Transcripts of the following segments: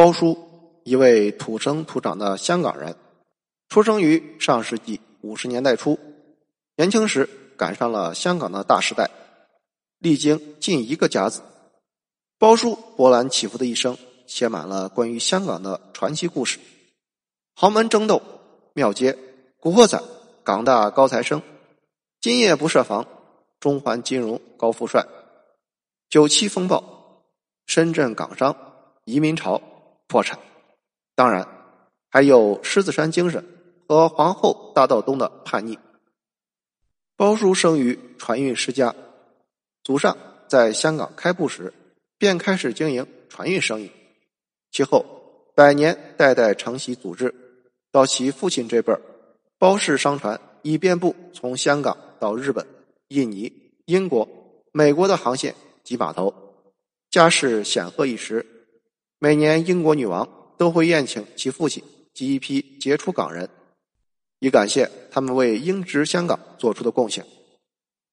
包叔，一位土生土长的香港人，出生于上世纪五十年代初。年轻时赶上了香港的大时代，历经近一个甲子。包叔波澜起伏的一生，写满了关于香港的传奇故事：豪门争斗、庙街、古惑仔、港大高材生、今夜不设防、中环金融高富帅、九七风暴、深圳港商、移民潮。破产，当然还有狮子山精神和皇后大道东的叛逆。包叔生于船运世家，祖上在香港开埠时便开始经营船运生意，其后百年代代承袭祖制，到其父亲这辈儿，包氏商船已遍布从香港到日本、印尼、英国、美国的航线及码头，家世显赫一时。每年，英国女王都会宴请其父亲及一批杰出港人，以感谢他们为英殖香港做出的贡献。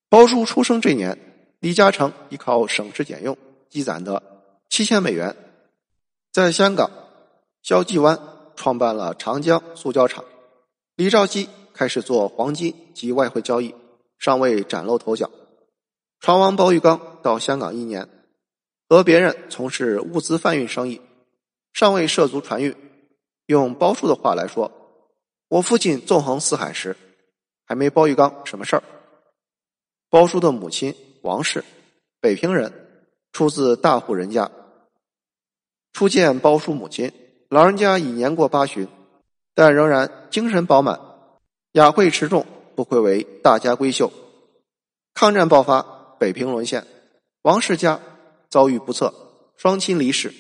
包叔出生这年，李嘉诚依靠省吃俭用积攒的七千美元，在香港萧记湾创办了长江塑胶厂。李兆基开始做黄金及外汇交易，尚未崭露头角。船王包玉刚到香港一年。和别人从事物资贩运生意，尚未涉足船运。用包叔的话来说，我父亲纵横四海时，还没包玉刚什么事儿。包叔的母亲王氏，北平人，出自大户人家。初见包叔母亲，老人家已年过八旬，但仍然精神饱满，雅慧持重，不愧为大家闺秀。抗战爆发，北平沦陷，王氏家。遭遇不测，双亲离世。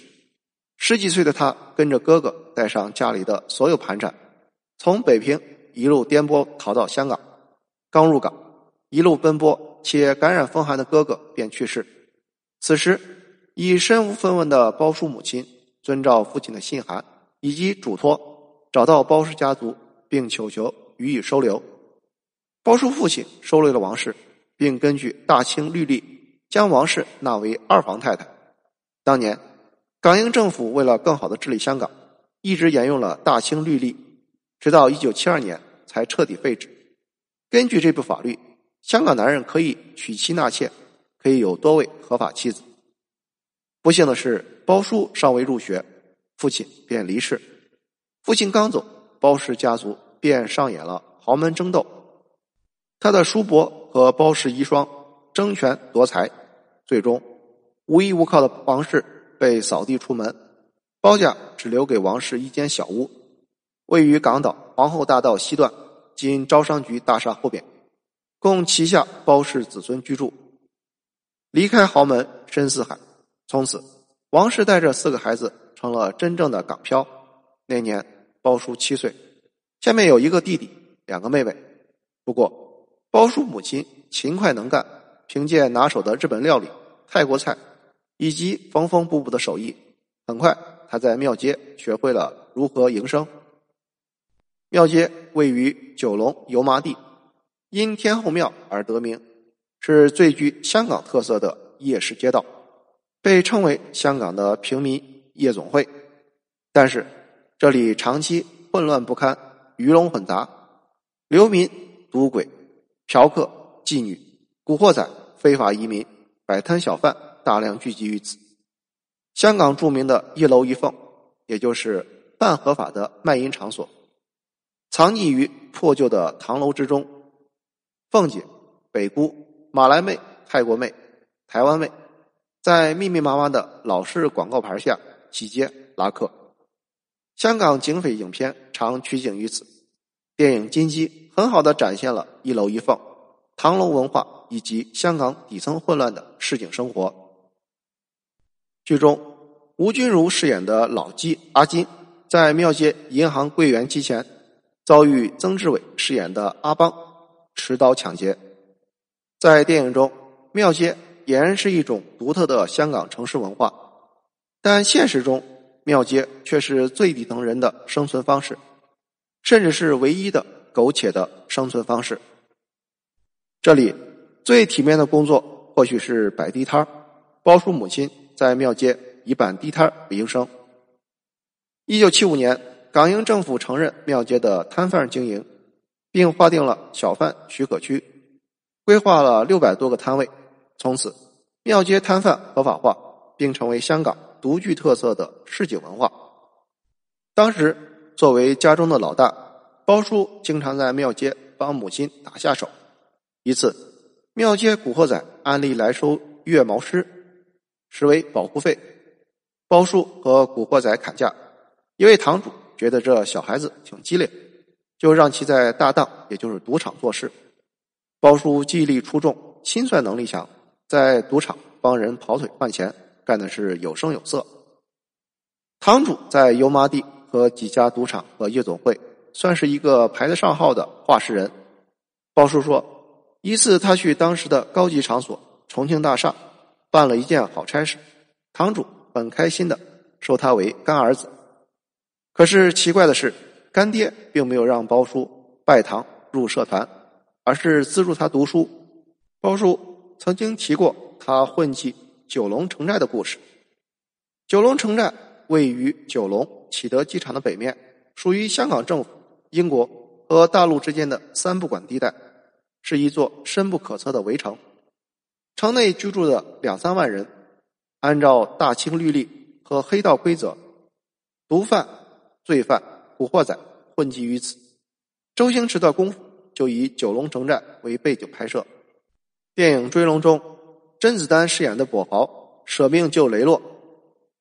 十几岁的他跟着哥哥，带上家里的所有盘缠，从北平一路颠簸逃到香港。刚入港，一路奔波且感染风寒的哥哥便去世。此时，已身无分文的包叔母亲遵照父亲的信函以及嘱托，找到包氏家族，并求求予以收留。包叔父亲收留了王氏，并根据大清律例。将王氏纳为二房太太。当年，港英政府为了更好的治理香港，一直沿用了大清律例，直到一九七二年才彻底废止。根据这部法律，香港男人可以娶妻纳妾，可以有多位合法妻子。不幸的是，包叔尚未入学，父亲便离世。父亲刚走，包氏家族便上演了豪门争斗。他的叔伯和包氏遗孀。争权夺财，最终无依无靠的王氏被扫地出门，包家只留给王氏一间小屋，位于港岛皇后大道西段，今招商局大厦后边，供旗下包氏子孙居住。离开豪门深似海，从此王氏带着四个孩子成了真正的港漂。那年包叔七岁，下面有一个弟弟，两个妹妹。不过包叔母亲勤快能干。凭借拿手的日本料理、泰国菜以及缝缝补补的手艺，很快他在庙街学会了如何营生。庙街位于九龙油麻地，因天后庙而得名，是最具香港特色的夜市街道，被称为香港的平民夜总会。但是这里长期混乱不堪，鱼龙混杂，流民、赌鬼、嫖客、妓女。古惑仔、非法移民、摆摊小贩大量聚集于此。香港著名的一楼一凤，也就是半合法的卖淫场所，藏匿于破旧的唐楼之中。凤姐、北姑、马来妹、泰国妹、台湾妹，在密密麻麻的老式广告牌下挤街拉客。香港警匪影片常取景于此，电影《金鸡》很好的展现了一楼一凤。唐楼文化以及香港底层混乱的市井生活。剧中，吴君如饰演的老鸡阿金，在庙街银行柜员机前遭遇曾志伟饰演的阿邦持刀抢劫。在电影中，庙街俨然是一种独特的香港城市文化，但现实中，庙街却是最底层人的生存方式，甚至是唯一的苟且的生存方式。这里最体面的工作或许是摆地摊儿。包叔母亲在庙街以摆地摊儿为营生。一九七五年，港英政府承认庙街的摊贩经营，并划定了小贩许可区，规划了六百多个摊位。从此，庙街摊贩合法化，并成为香港独具特色的市井文化。当时，作为家中的老大，包叔经常在庙街帮母亲打下手。一次，庙街古惑仔按例来收月毛狮，实为保护费。包叔和古惑仔砍价，一位堂主觉得这小孩子挺机灵，就让其在大档，也就是赌场做事。包叔记忆力出众，心算能力强。在赌场帮人跑腿换钱，干的是有声有色。堂主在油麻地和几家赌场和夜总会，算是一个排得上号的话事人。包叔说，一次他去当时的高级场所重庆大厦，办了一件好差事，堂主很开心的收他为干儿子。可是奇怪的是，干爹并没有让包叔拜堂入社团，而是资助他读书。包叔。曾经提过他混迹九龙城寨的故事。九龙城寨位于九龙启德机场的北面，属于香港政府、英国和大陆之间的三不管地带，是一座深不可测的围城。城内居住的两三万人，按照大清律例和黑道规则，毒贩、罪犯、古惑仔混迹于此。周星驰的功夫就以九龙城寨为背景拍摄。电影《追龙》中，甄子丹饰演的跛豪舍命救雷洛，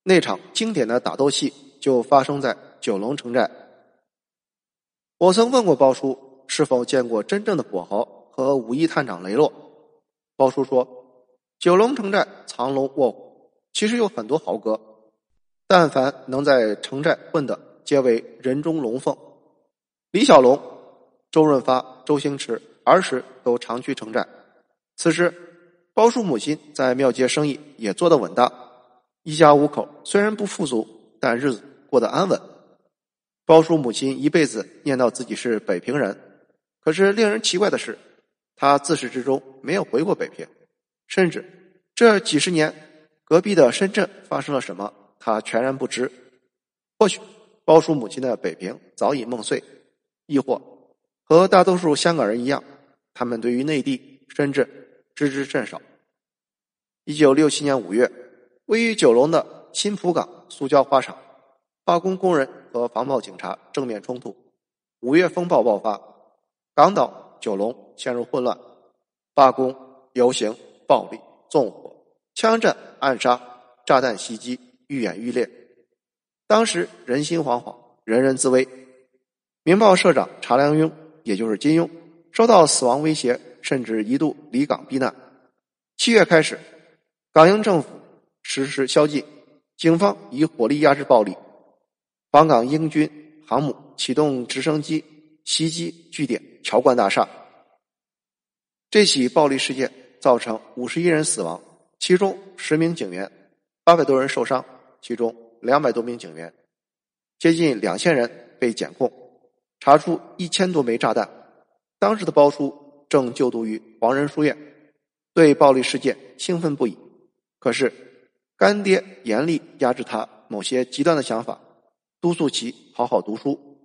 那场经典的打斗戏就发生在九龙城寨。我曾问过包叔是否见过真正的跛豪和武义探长雷洛，包叔说，九龙城寨藏龙卧虎，其实有很多豪哥，但凡能在城寨混的，皆为人中龙凤。李小龙、周润发、周星驰儿时都常去城寨。此时，包叔母亲在庙街生意也做得稳当，一家五口虽然不富足，但日子过得安稳。包叔母亲一辈子念叨自己是北平人，可是令人奇怪的是，他自始至终没有回过北平，甚至这几十年隔壁的深圳发生了什么，他全然不知。或许包叔母亲的北平早已梦碎，亦或和大多数香港人一样，他们对于内地深圳。知之甚少。一九六七年五月，位于九龙的新浦港塑胶花厂，罢工工人和防暴警察正面冲突，五月风暴爆发，港岛、九龙陷入混乱，罢工、游行、暴力、纵火、枪战、暗杀、炸弹袭击愈演愈烈。当时人心惶惶，人人自危。明报社长查良镛，也就是金庸，收到死亡威胁。甚至一度离港避难。七月开始，港英政府实施宵禁，警方以火力压制暴力，访港英军航母启动直升机袭击据点侨冠大厦。这起暴力事件造成五十一人死亡，其中十名警员，八百多人受伤，其中两百多名警员，接近两千人被检控，查出一千多枚炸弹。当时的包叔。正就读于黄仁书院，对暴力事件兴奋不已。可是干爹严厉压制他某些极端的想法，督促其好好读书。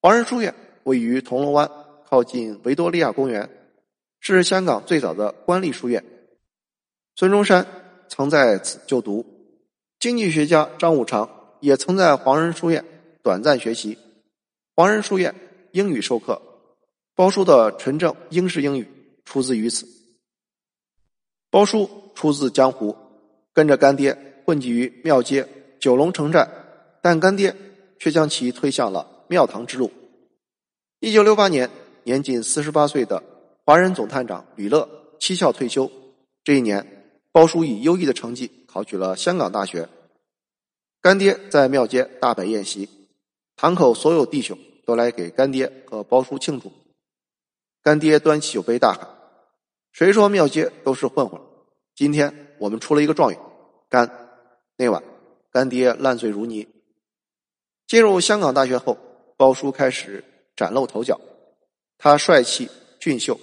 黄仁书院位于铜锣湾，靠近维多利亚公园，是香港最早的官立书院。孙中山曾在此就读，经济学家张五常也曾在黄仁书院短暂学习。黄仁书院英语授课。包叔的纯正英式英语出自于此。包叔出自江湖，跟着干爹混迹于庙街、九龙城寨，但干爹却将其推向了庙堂之路。一九六八年，年仅四十八岁的华人总探长吕乐七校退休。这一年，包叔以优异的成绩考取了香港大学。干爹在庙街大摆宴席，堂口所有弟兄都来给干爹和包叔庆祝。干爹端起酒杯大喊：“谁说庙街都是混混？今天我们出了一个状元。”干那晚，干爹烂醉如泥。进入香港大学后，包叔开始崭露头角。他帅气俊秀，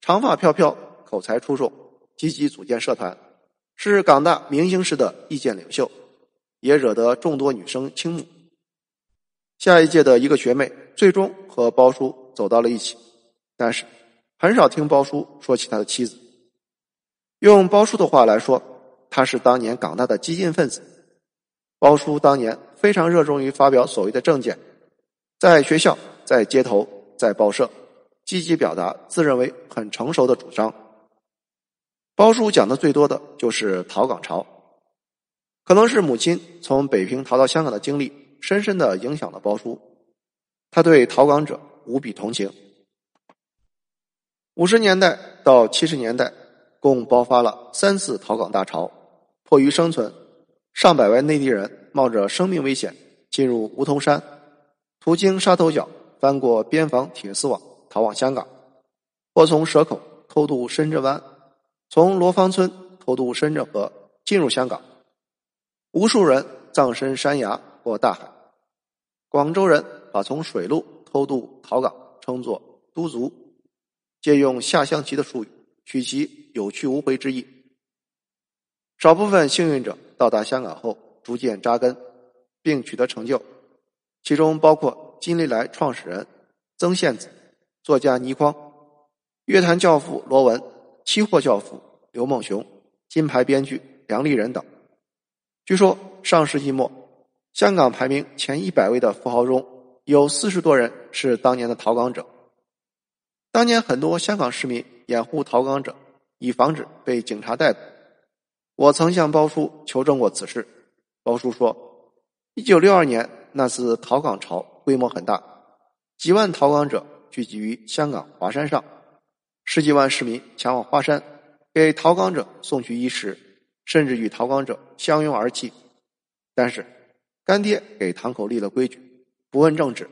长发飘飘，口才出众，积极组建社团，是港大明星式的意见领袖，也惹得众多女生倾慕。下一届的一个学妹最终和包叔走到了一起，但是很少听包叔说起他的妻子。用包叔的话来说，他是当年港大的激进分子。包叔当年非常热衷于发表所谓的政见，在学校、在街头、在报社，积极表达自认为很成熟的主张。包叔讲的最多的就是逃港潮，可能是母亲从北平逃到香港的经历，深深的影响了包叔。他对逃港者无比同情。五十年代到七十年代，共爆发了三次逃港大潮，迫于生存。上百位内地人冒着生命危险进入梧桐山，途经沙头角，翻过边防铁丝网逃往香港，或从蛇口偷渡深圳湾，从罗芳村偷渡深圳河进入香港。无数人葬身山崖或大海。广州人把从水路偷渡逃港称作“都族”，借用下象棋的术语，取其有去无回之意。少部分幸运者。到达香港后，逐渐扎根，并取得成就，其中包括金利来创始人曾宪子、作家倪匡、乐坛教父罗文、期货教父刘梦熊、金牌编剧梁立人等。据说上世纪末，香港排名前一百位的富豪中有四十多人是当年的逃港者。当年很多香港市民掩护逃港者，以防止被警察逮捕。我曾向包叔求证过此事，包叔说，一九六二年那次逃港潮规模很大，几万逃港者聚集于香港华山上，十几万市民前往华山给逃港者送去衣食，甚至与逃港者相拥而泣。但是干爹给堂口立了规矩，不问政治。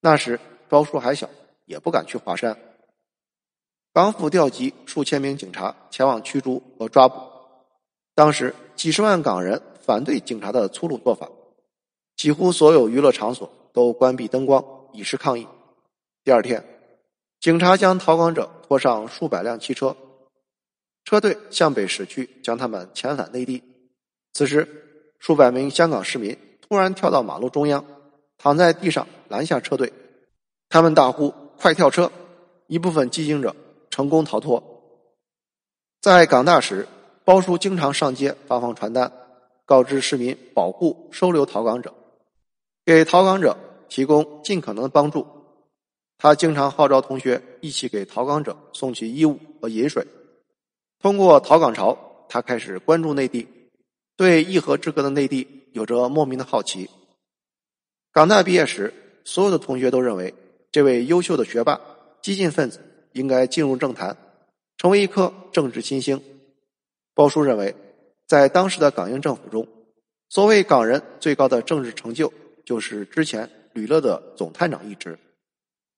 那时包叔还小，也不敢去华山。港府调集数千名警察前往驱逐和抓捕。当时几十万港人反对警察的粗鲁做法，几乎所有娱乐场所都关闭灯光，以示抗议。第二天，警察将逃港者拖上数百辆汽车，车队向北驶去，将他们遣返内地。此时，数百名香港市民突然跳到马路中央，躺在地上拦下车队，他们大呼：“快跳车！”一部分激进者成功逃脱。在港大时。包叔经常上街发放传单，告知市民保护收留逃港者，给逃港者提供尽可能的帮助。他经常号召同学一起给逃港者送去衣物和饮水。通过逃港潮，他开始关注内地，对一河之隔的内地有着莫名的好奇。港大毕业时，所有的同学都认为这位优秀的学霸、激进分子应该进入政坛，成为一颗政治新星。包叔认为，在当时的港英政府中，所谓港人最高的政治成就，就是之前吕乐的总探长一职。